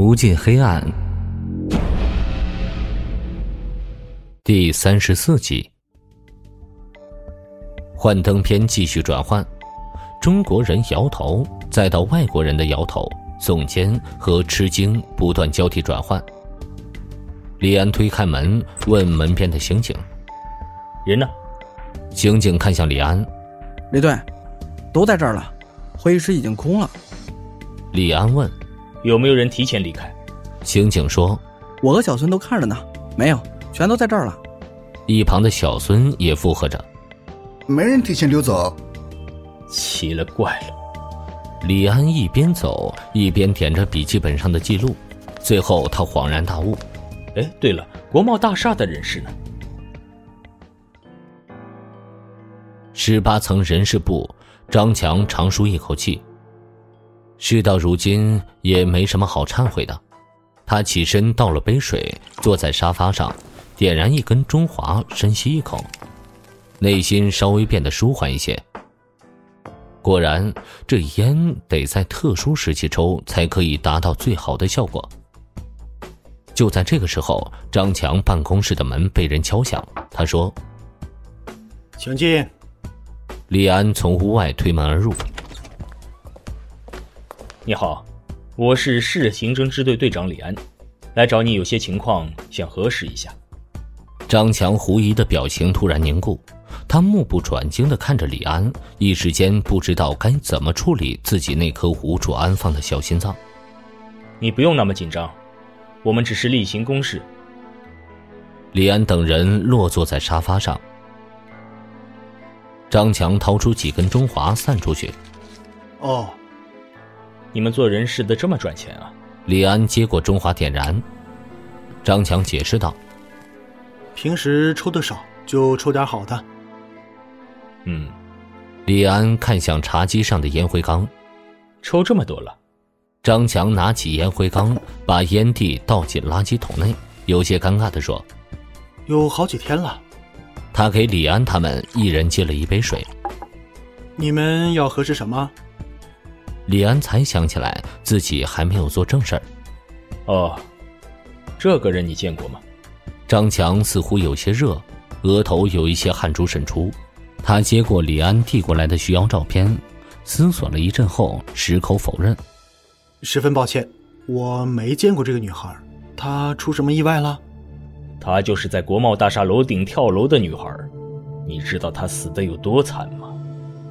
无尽黑暗，第三十四集。幻灯片继续转换，中国人摇头，再到外国人的摇头、耸肩和吃惊不断交替转换。李安推开门，问门边的刑警：“人呢？”刑警看向李安：“李队，都在这儿了，会议室已经空了。”李安问。有没有人提前离开？刑警说：“我和小孙都看着呢，没有，全都在这儿了。”一旁的小孙也附和着：“没人提前溜走。”奇了怪了。李安一边走一边点着笔记本上的记录，最后他恍然大悟：“哎，对了，国贸大厦的人事呢？”十八层人事部，张强长舒一口气。事到如今也没什么好忏悔的，他起身倒了杯水，坐在沙发上，点燃一根中华，深吸一口，内心稍微变得舒缓一些。果然，这烟得在特殊时期抽才可以达到最好的效果。就在这个时候，张强办公室的门被人敲响，他说：“请进。”李安从屋外推门而入。你好，我是市刑侦支队队长李安，来找你有些情况想核实一下。张强狐疑的表情突然凝固，他目不转睛的看着李安，一时间不知道该怎么处理自己那颗无处安放的小心脏。你不用那么紧张，我们只是例行公事。李安等人落坐在沙发上，张强掏出几根中华散出去。哦。你们做人事的这么赚钱啊？李安接过中华点燃，张强解释道：“平时抽的少，就抽点好的。”嗯，李安看向茶几上的烟灰缸，抽这么多了。张强拿起烟灰缸，把烟蒂倒进垃圾桶内，有些尴尬的说：“有好几天了。”他给李安他们一人接了一杯水。你们要核实什么？李安才想起来自己还没有做正事儿。哦，这个人你见过吗？张强似乎有些热，额头有一些汗珠渗出。他接过李安递过来的徐瑶照片，思索了一阵后，矢口否认：“十分抱歉，我没见过这个女孩。她出什么意外了？她就是在国贸大厦楼顶跳楼的女孩。你知道她死的有多惨吗？”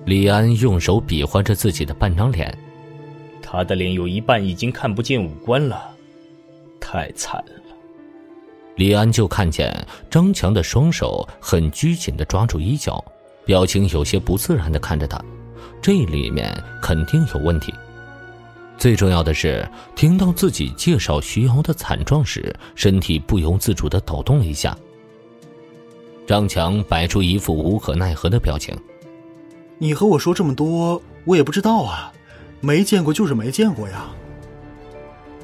李安用手比划着自己的半张脸。他的脸有一半已经看不见五官了，太惨了。李安就看见张强的双手很拘谨的抓住衣角，表情有些不自然的看着他，这里面肯定有问题。最重要的是，听到自己介绍徐瑶的惨状时，身体不由自主的抖动了一下。张强摆出一副无可奈何的表情：“你和我说这么多，我也不知道啊。”没见过就是没见过呀。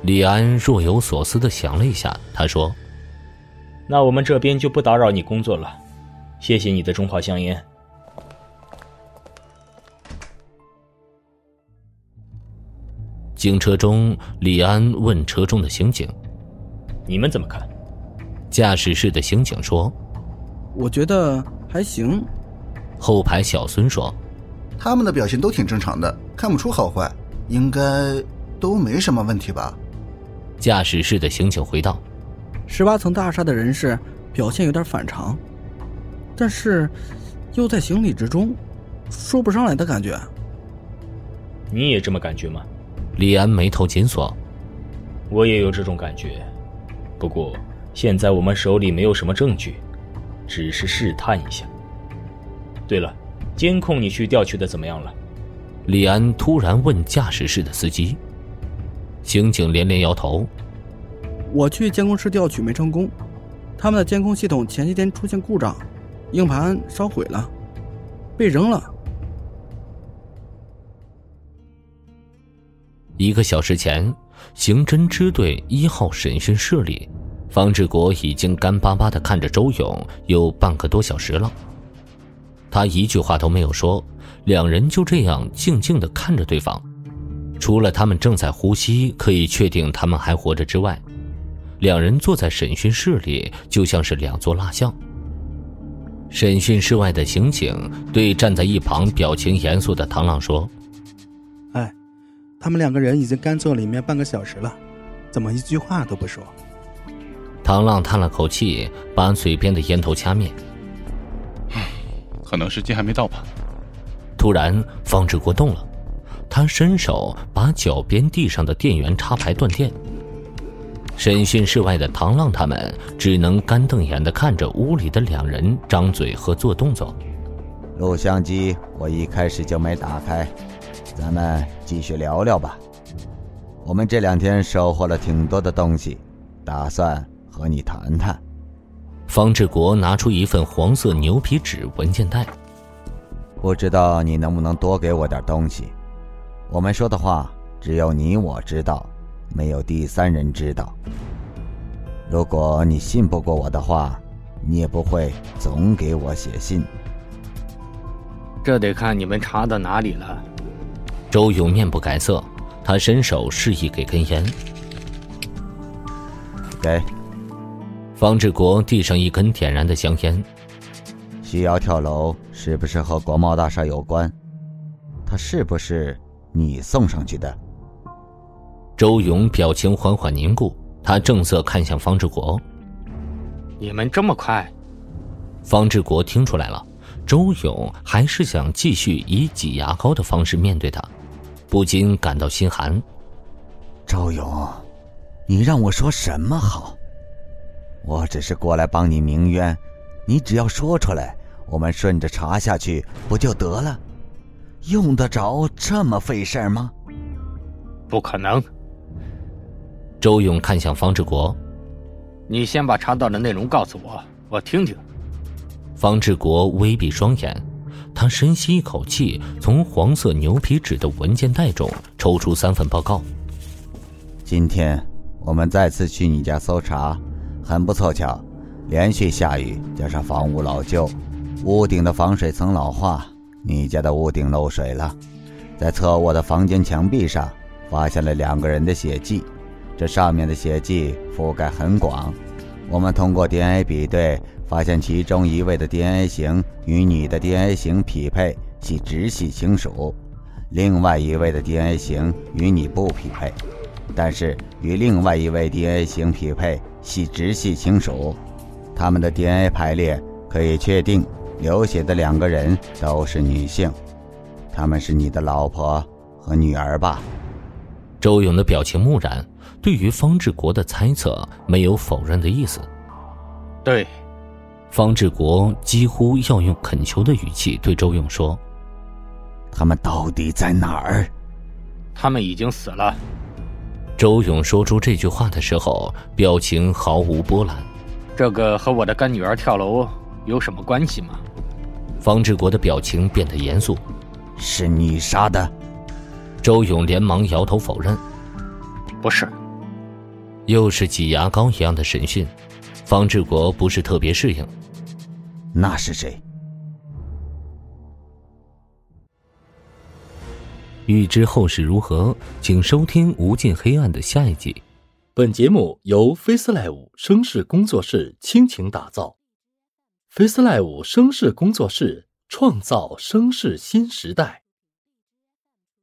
李安若有所思的想了一下，他说：“那我们这边就不打扰你工作了，谢谢你的中华香烟。”警车中，李安问车中的刑警：“你们怎么看？”驾驶室的刑警说：“我觉得还行。”后排小孙说。他们的表现都挺正常的，看不出好坏，应该都没什么问题吧？驾驶室的刑警回道：“十八层大厦的人士表现有点反常，但是又在情理之中，说不上来的感觉。”你也这么感觉吗？李安眉头紧锁：“我也有这种感觉，不过现在我们手里没有什么证据，只是试探一下。对了。”监控你去调取的怎么样了？李安突然问驾驶室的司机。刑警连连摇头：“我去监控室调取没成功，他们的监控系统前几天出现故障，硬盘烧毁了，被扔了。”一个小时前，刑侦支队一号审讯室里，方志国已经干巴巴的看着周勇有半个多小时了。他一句话都没有说，两人就这样静静的看着对方。除了他们正在呼吸，可以确定他们还活着之外，两人坐在审讯室里就像是两座蜡像。审讯室外的刑警对站在一旁表情严肃的唐浪说：“哎，他们两个人已经干坐里面半个小时了，怎么一句话都不说？”唐浪叹了口气，把嘴边的烟头掐灭。可能时间还没到吧。突然，方志国动了，他伸手把脚边地上的电源插排断电。审讯室外的唐浪他们只能干瞪眼的看着屋里的两人张嘴和做动作。录像机我一开始就没打开，咱们继续聊聊吧。我们这两天收获了挺多的东西，打算和你谈谈。方志国拿出一份黄色牛皮纸文件袋，不知道你能不能多给我点东西？我们说的话只有你我知道。没有第三人知道。如果你信不过我的话，你也不会总给我写信。这得看你们查到哪里了。周勇面不改色，他伸手示意给根烟。给。方志国递上一根点燃的香烟。徐瑶跳楼是不是和国贸大厦有关？他是不是你送上去的？周勇表情缓缓凝固，他正色看向方志国：“你们这么快？”方志国听出来了，周勇还是想继续以挤牙膏的方式面对他，不禁感到心寒。周勇，你让我说什么好？我只是过来帮你鸣冤，你只要说出来，我们顺着查下去不就得了？用得着这么费事吗？不可能。周勇看向方志国：“你先把查到的内容告诉我，我听听。”方志国微闭双眼，他深吸一口气，从黄色牛皮纸的文件袋中抽出三份报告。今天我们再次去你家搜查，很不凑巧，连续下雨加上房屋老旧，屋顶的防水层老化，你家的屋顶漏水了。在侧卧的房间墙壁上，发现了两个人的血迹。这上面的血迹覆盖很广，我们通过 DNA 比对，发现其中一位的 DNA 型与你的 DNA 型匹配，系直系亲属；另外一位的 DNA 型与你不匹配，但是与另外一位 DNA 型匹配，系直系亲属。他们的 DNA 排列可以确定，流血的两个人都是女性，他们是你的老婆和女儿吧？周勇的表情木然。对于方志国的猜测，没有否认的意思。对，方志国几乎要用恳求的语气对周勇说：“他们到底在哪儿？”他们已经死了。周勇说出这句话的时候，表情毫无波澜。这个和我的干女儿跳楼有什么关系吗？方志国的表情变得严肃：“是你杀的。”周勇连忙摇头否认：“不是。”又是挤牙膏一样的审讯，方志国不是特别适应。那是谁？欲知后事如何，请收听《无尽黑暗》的下一集。本节目由 FaceLive 声势工作室倾情打造，FaceLive 声势工作室创造声势新时代。